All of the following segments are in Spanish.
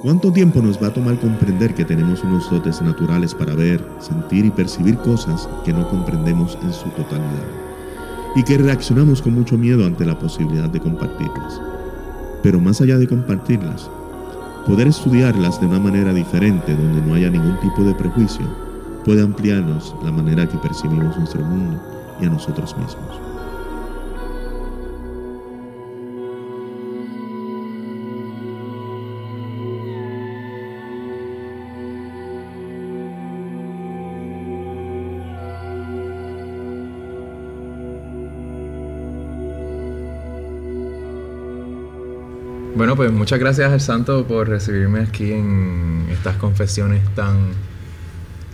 ¿Cuánto tiempo nos va a tomar comprender que tenemos unos dotes naturales para ver, sentir y percibir cosas que no comprendemos en su totalidad? Y que reaccionamos con mucho miedo ante la posibilidad de compartirlas. Pero más allá de compartirlas, poder estudiarlas de una manera diferente donde no haya ningún tipo de prejuicio puede ampliarnos la manera que percibimos nuestro mundo y a nosotros mismos. Bueno, pues muchas gracias al santo por recibirme aquí en estas confesiones tan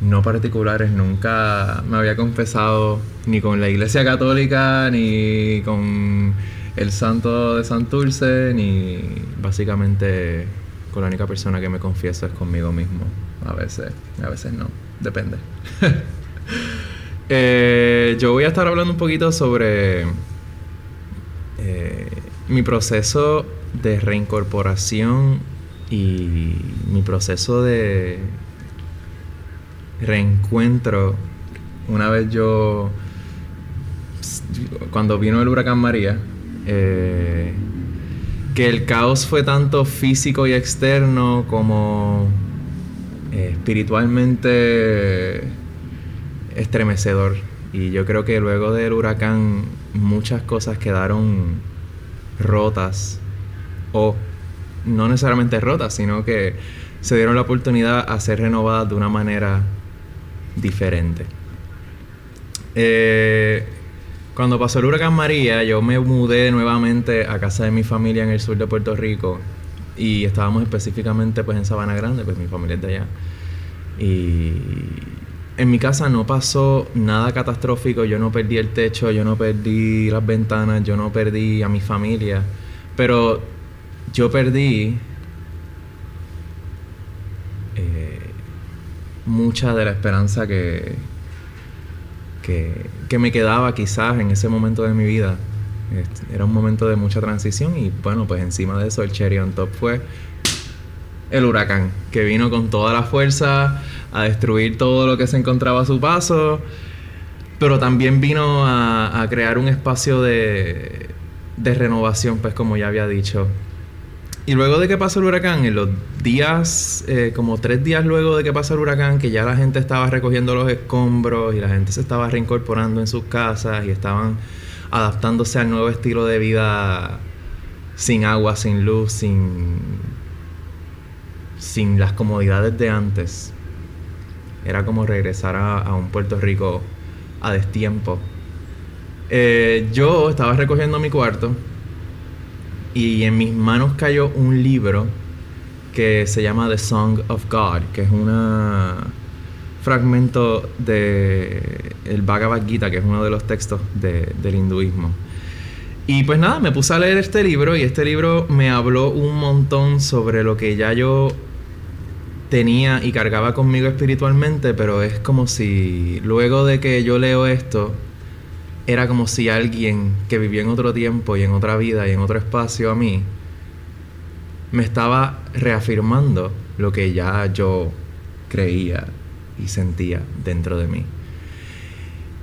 no particulares. Nunca me había confesado ni con la iglesia católica, ni con el santo de Santurce, ni básicamente con la única persona que me confieso es conmigo mismo. A veces, a veces no, depende. Eh, yo voy a estar hablando un poquito sobre eh, mi proceso de reincorporación y mi proceso de reencuentro, una vez yo, cuando vino el huracán María, eh, que el caos fue tanto físico y externo como eh, espiritualmente estremecedor. Y yo creo que luego del huracán muchas cosas quedaron rotas o no necesariamente rotas, sino que se dieron la oportunidad a ser renovadas de una manera diferente. Eh, cuando pasó el huracán María, yo me mudé nuevamente a casa de mi familia en el sur de Puerto Rico y estábamos específicamente pues en Sabana Grande, pues mi familia es de allá. Y en mi casa no pasó nada catastrófico, yo no perdí el techo, yo no perdí las ventanas, yo no perdí a mi familia, pero yo perdí eh, mucha de la esperanza que, que, me quedaba quizás en ese momento de mi vida. Era un momento de mucha transición y bueno, pues encima de eso el cherry on top fue el huracán, que vino con toda la fuerza a destruir todo lo que se encontraba a su paso, pero también vino a, a crear un espacio de, de renovación, pues como ya había dicho, y luego de que pasó el huracán, en los días, eh, como tres días luego de que pasó el huracán, que ya la gente estaba recogiendo los escombros y la gente se estaba reincorporando en sus casas y estaban adaptándose al nuevo estilo de vida sin agua, sin luz, sin, sin las comodidades de antes. Era como regresar a, un Puerto Rico a destiempo. Eh, yo estaba recogiendo mi cuarto y en mis manos cayó un libro que se llama The Song of God, que es un fragmento de el Bhagavad Gita, que es uno de los textos del hinduismo. Y pues nada, me puse a leer este libro y este libro me habló un montón sobre lo que ya yo tenía y cargaba conmigo espiritualmente, pero es como si luego de que yo leo esto, era como si alguien que vivió en otro tiempo y en otra vida y en otro espacio a mí me estaba reafirmando lo que ya yo creía y sentía dentro de mí.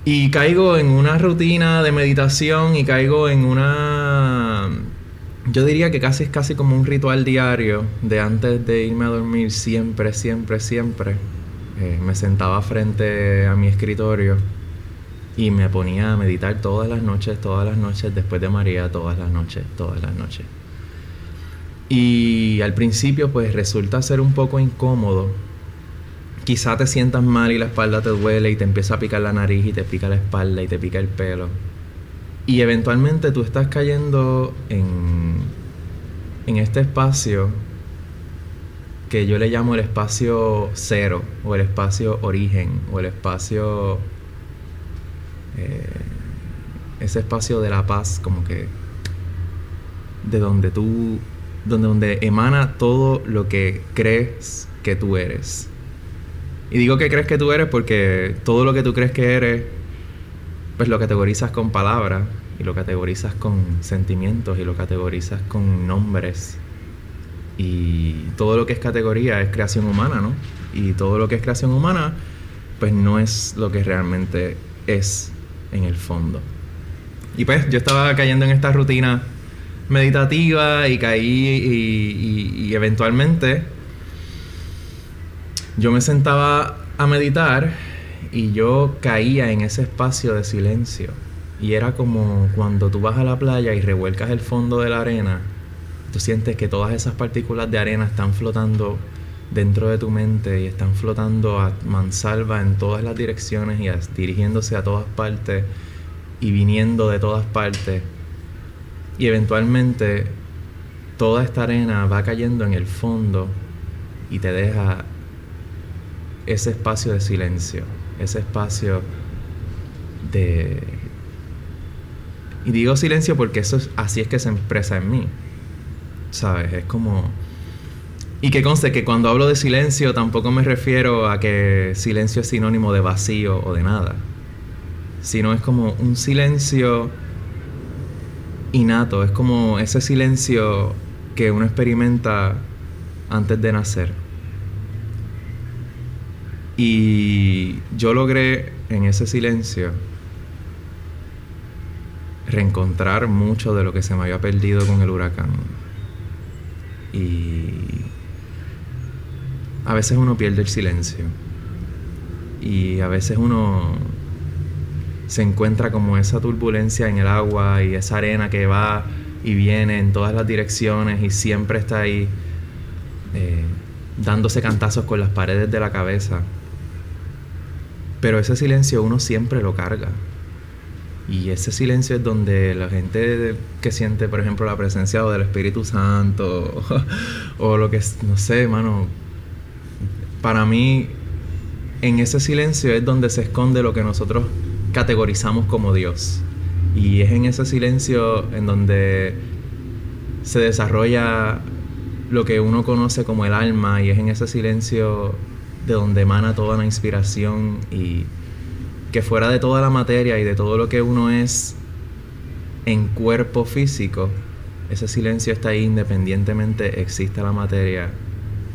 Y caigo en una rutina de meditación y caigo en una... Yo diría que casi es casi como un ritual diario de antes de irme a dormir, siempre, siempre, siempre. Eh, me sentaba frente a mi escritorio y me ponía a meditar todas las noches, todas las noches, después de María, todas las noches, todas las noches. Y al principio pues resulta ser un poco incómodo. Quizá te sientas mal y la espalda te duele y te empieza a picar la nariz y te pica la espalda y te pica el pelo. Y eventualmente tú estás cayendo en, en este espacio que yo le llamo el espacio cero o el espacio origen o el espacio eh, ese espacio de la paz, como que de donde tú, donde, donde emana todo lo que crees que tú eres. Y digo que crees que tú eres porque todo lo que tú crees que eres, pues lo categorizas con palabras y lo categorizas con sentimientos y lo categorizas con nombres. Y todo lo que es categoría es creación humana, ¿no? Y todo lo que es creación humana, pues no es lo que realmente es en el fondo. Y pues yo estaba cayendo en esta rutina meditativa y caí y, eventualmente yo me sentaba a meditar y yo caía en ese espacio de silencio. Y era como cuando tú vas a la playa y revuelcas el fondo de la arena, tú sientes que todas esas partículas de arena están flotando dentro de tu mente y están flotando a mansalva en todas las direcciones y dirigiéndose a todas partes y viniendo de todas partes. Y eventualmente toda esta arena va cayendo en el fondo y te deja ese espacio de silencio, ese espacio de... Y digo silencio porque eso es, así es que se expresa en mí. ¿Sabes? Es como... Y que conste que cuando hablo de silencio tampoco me refiero a que silencio es sinónimo de vacío o de nada. Sino es como un silencio innato, es como ese silencio que uno experimenta antes de nacer. Y yo logré en ese silencio reencontrar mucho de lo que se me había perdido con el huracán. Y a veces uno pierde el silencio. Y a veces uno se encuentra como esa turbulencia en el agua y esa arena que va y viene en todas las direcciones y siempre está ahí eh, dándose cantazos con las paredes de la cabeza. Pero ese silencio uno siempre lo carga. Y ese silencio es donde la gente que siente, por ejemplo, la presencia del Espíritu Santo o, lo que no sé, hermano, para mí en ese silencio es donde se esconde lo que nosotros categorizamos como Dios. Y es en ese silencio en donde se desarrolla lo que uno conoce como el alma y es en ese silencio de donde emana toda la inspiración y que fuera de toda la materia y de todo lo que uno es en cuerpo físico, ese silencio está ahí independientemente exista la materia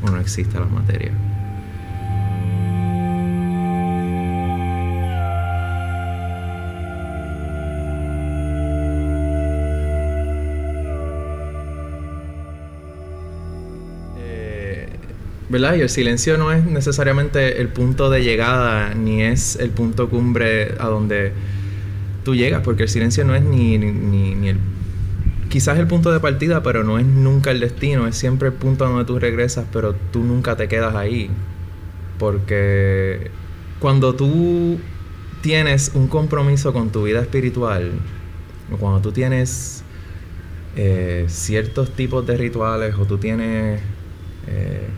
o no exista la materia. ¿Verdad? Y el silencio no es necesariamente el punto de llegada, ni es el punto cumbre a donde tú llegas, porque el silencio no es ni, ni, el... Quizás el punto de partida, pero no es nunca el destino, es siempre el punto donde tú regresas, pero tú nunca te quedas ahí. Porque cuando tú tienes un compromiso con tu vida espiritual, cuando tú tienes eh, ciertos tipos de rituales, o tú tienes... Eh,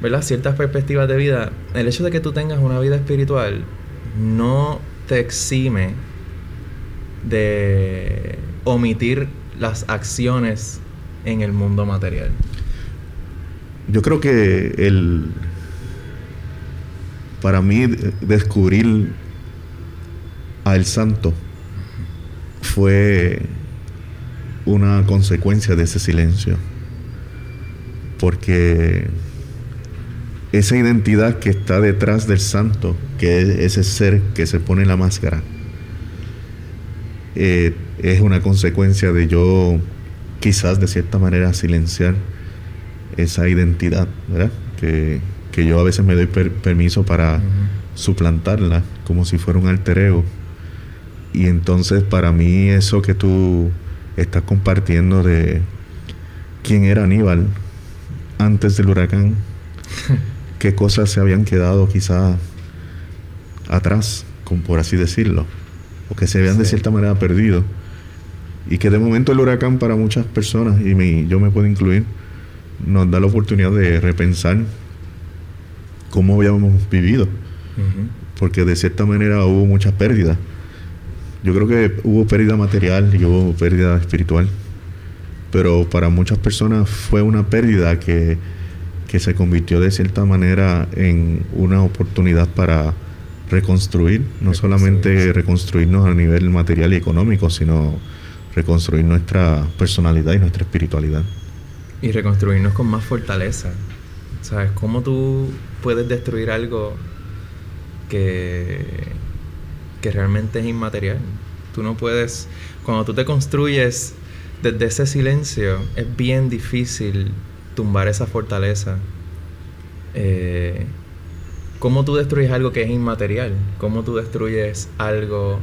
¿verdad? ciertas perspectivas de vida, el hecho de que tú tengas una vida espiritual no te exime de omitir las acciones en el mundo material. Yo creo que el para mí descubrir a el santo fue una consecuencia de ese silencio. Porque esa identidad que está detrás del santo, que es ese ser que se pone la máscara, eh, es una consecuencia de yo quizás de cierta manera silenciar esa identidad, ¿verdad? Que, yo a veces me doy permiso para suplantarla como si fuera un alter ego. Y entonces para mí eso que tú estás compartiendo de quién era Aníbal antes del huracán, qué cosas se habían quedado quizá atrás, como por así decirlo, o que se habían de cierta manera perdido. Y que de momento el huracán para muchas personas, y yo me puedo incluir, nos da la oportunidad de repensar cómo habíamos vivido. Porque de cierta manera hubo muchas pérdidas. Yo creo que hubo pérdida material y hubo pérdida espiritual. Pero para muchas personas fue una pérdida que que se convirtió de cierta manera en una oportunidad para reconstruir, no solamente reconstruirnos a nivel material y económico, sino reconstruir nuestra personalidad y nuestra espiritualidad. y reconstruirnos con más fortaleza. ¿Sabes? ¿Cómo tú puedes destruir algo que, que realmente es inmaterial? Tú no puedes, cuando tú te construyes desde ese silencio, es bien difícil tumbar esa fortaleza. Eh, ¿Cómo tú destruyes algo que es inmaterial? ¿Cómo tú destruyes algo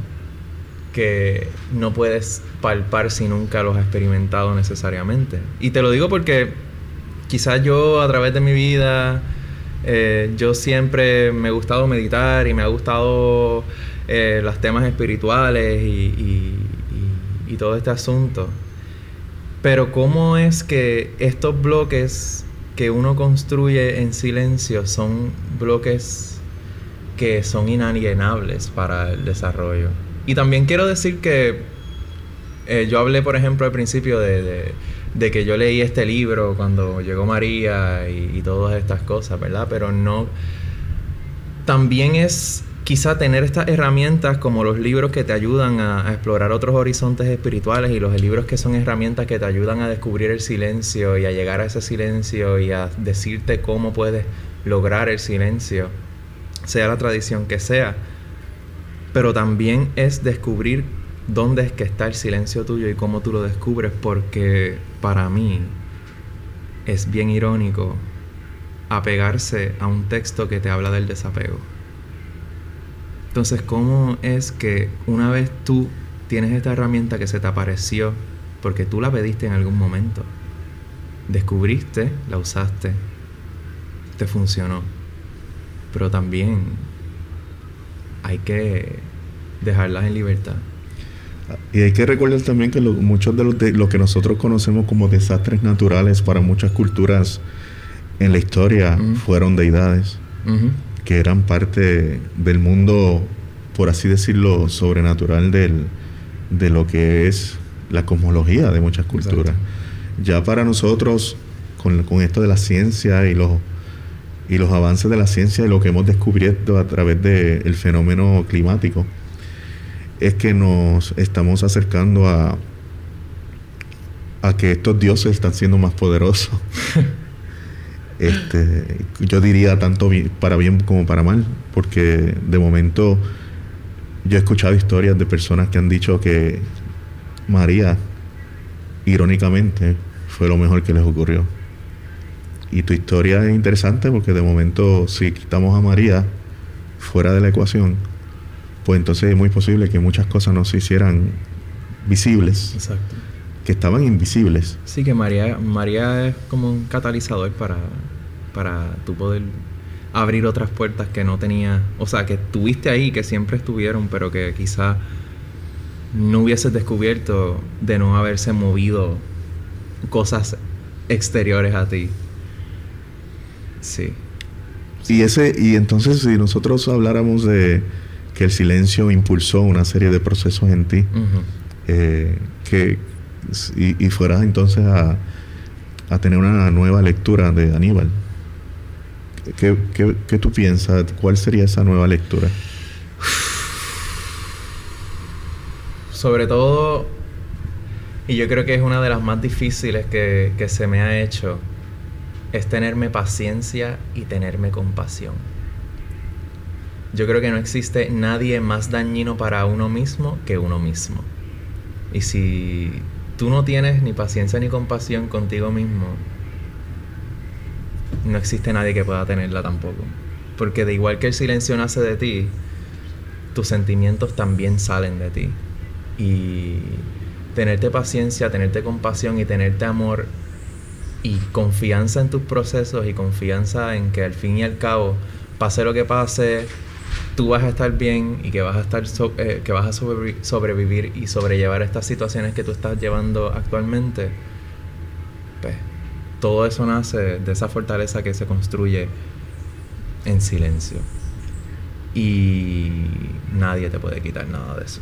que no puedes palpar si nunca lo has experimentado necesariamente? Y te lo digo porque quizás yo a través de mi vida, eh, yo siempre me ha gustado meditar y me ha gustado eh, los temas espirituales y todo este asunto. Pero ¿cómo es que estos bloques que uno construye en silencio son bloques que son inalienables para el desarrollo. Y también quiero decir que eh, yo hablé, por ejemplo, al principio de, que yo leí este libro cuando llegó María y, y todas estas cosas, ¿verdad? Pero no... También es quizá tener estas herramientas como los libros que te ayudan a, explorar otros horizontes espirituales y los libros que son herramientas que te ayudan a descubrir el silencio y a llegar a ese silencio y a decirte cómo puedes lograr el silencio, sea la tradición que sea. Pero también es descubrir dónde es que está el silencio tuyo y cómo tú lo descubres porque para mí es bien irónico apegarse a un texto que te habla del desapego. Entonces, ¿cómo es que una vez tú tienes esta herramienta que se te apareció porque tú la pediste en algún momento, descubriste, la usaste, te funcionó, pero también hay que dejarlas en libertad. Y hay que recordar también que muchos de los de, lo que nosotros conocemos como desastres naturales para muchas culturas en la historia fueron deidades que eran parte del mundo, por así decirlo, sobrenatural del, de lo que es la cosmología de muchas culturas. Ya para nosotros, con, con, esto de la ciencia y los, y los avances de la ciencia y lo que hemos descubierto a través del fenómeno climático, es que nos estamos acercando a, a que estos dioses están siendo más poderosos. Este, yo diría tanto para bien como para mal, porque de momento yo he escuchado historias de personas que han dicho que María, irónicamente, fue lo mejor que les ocurrió. Y tu historia es interesante porque de momento si quitamos a María fuera de la ecuación, pues entonces es muy posible que muchas cosas no se hicieran visibles. Exacto que estaban invisibles. Sí, que María, María es como un catalizador para, para tu poder abrir otras puertas que no tenía, o sea, que tuviste ahí, que siempre estuvieron, pero que quizá no hubieses descubierto de no haberse movido cosas exteriores a ti. Sí. Y ese, y entonces si nosotros habláramos de que el silencio impulsó una serie de procesos en ti, eh, que, y, fueras entonces a, tener una nueva lectura de Aníbal. ¿Qué, qué, tú piensas? ¿Cuál sería esa nueva lectura? Sobre todo, y yo creo que es una de las más difíciles que, que se me ha hecho, es tenerme paciencia y tenerme compasión. Yo creo que no existe nadie más dañino para uno mismo que uno mismo. Y si tú no tienes ni paciencia ni compasión contigo mismo, no existe nadie que pueda tenerla tampoco. Porque de igual que el silencio nace de ti, tus sentimientos también salen de ti. Y tenerte paciencia, tenerte compasión y tenerte amor y confianza en tus procesos y confianza en que al fin y al cabo, pase lo que pase, tú vas a estar bien y que vas a estar eh, que vas a sobrevivir y sobrellevar estas situaciones que tú estás llevando actualmente pues todo eso nace de esa fortaleza que se construye en silencio. Y nadie te puede quitar nada de eso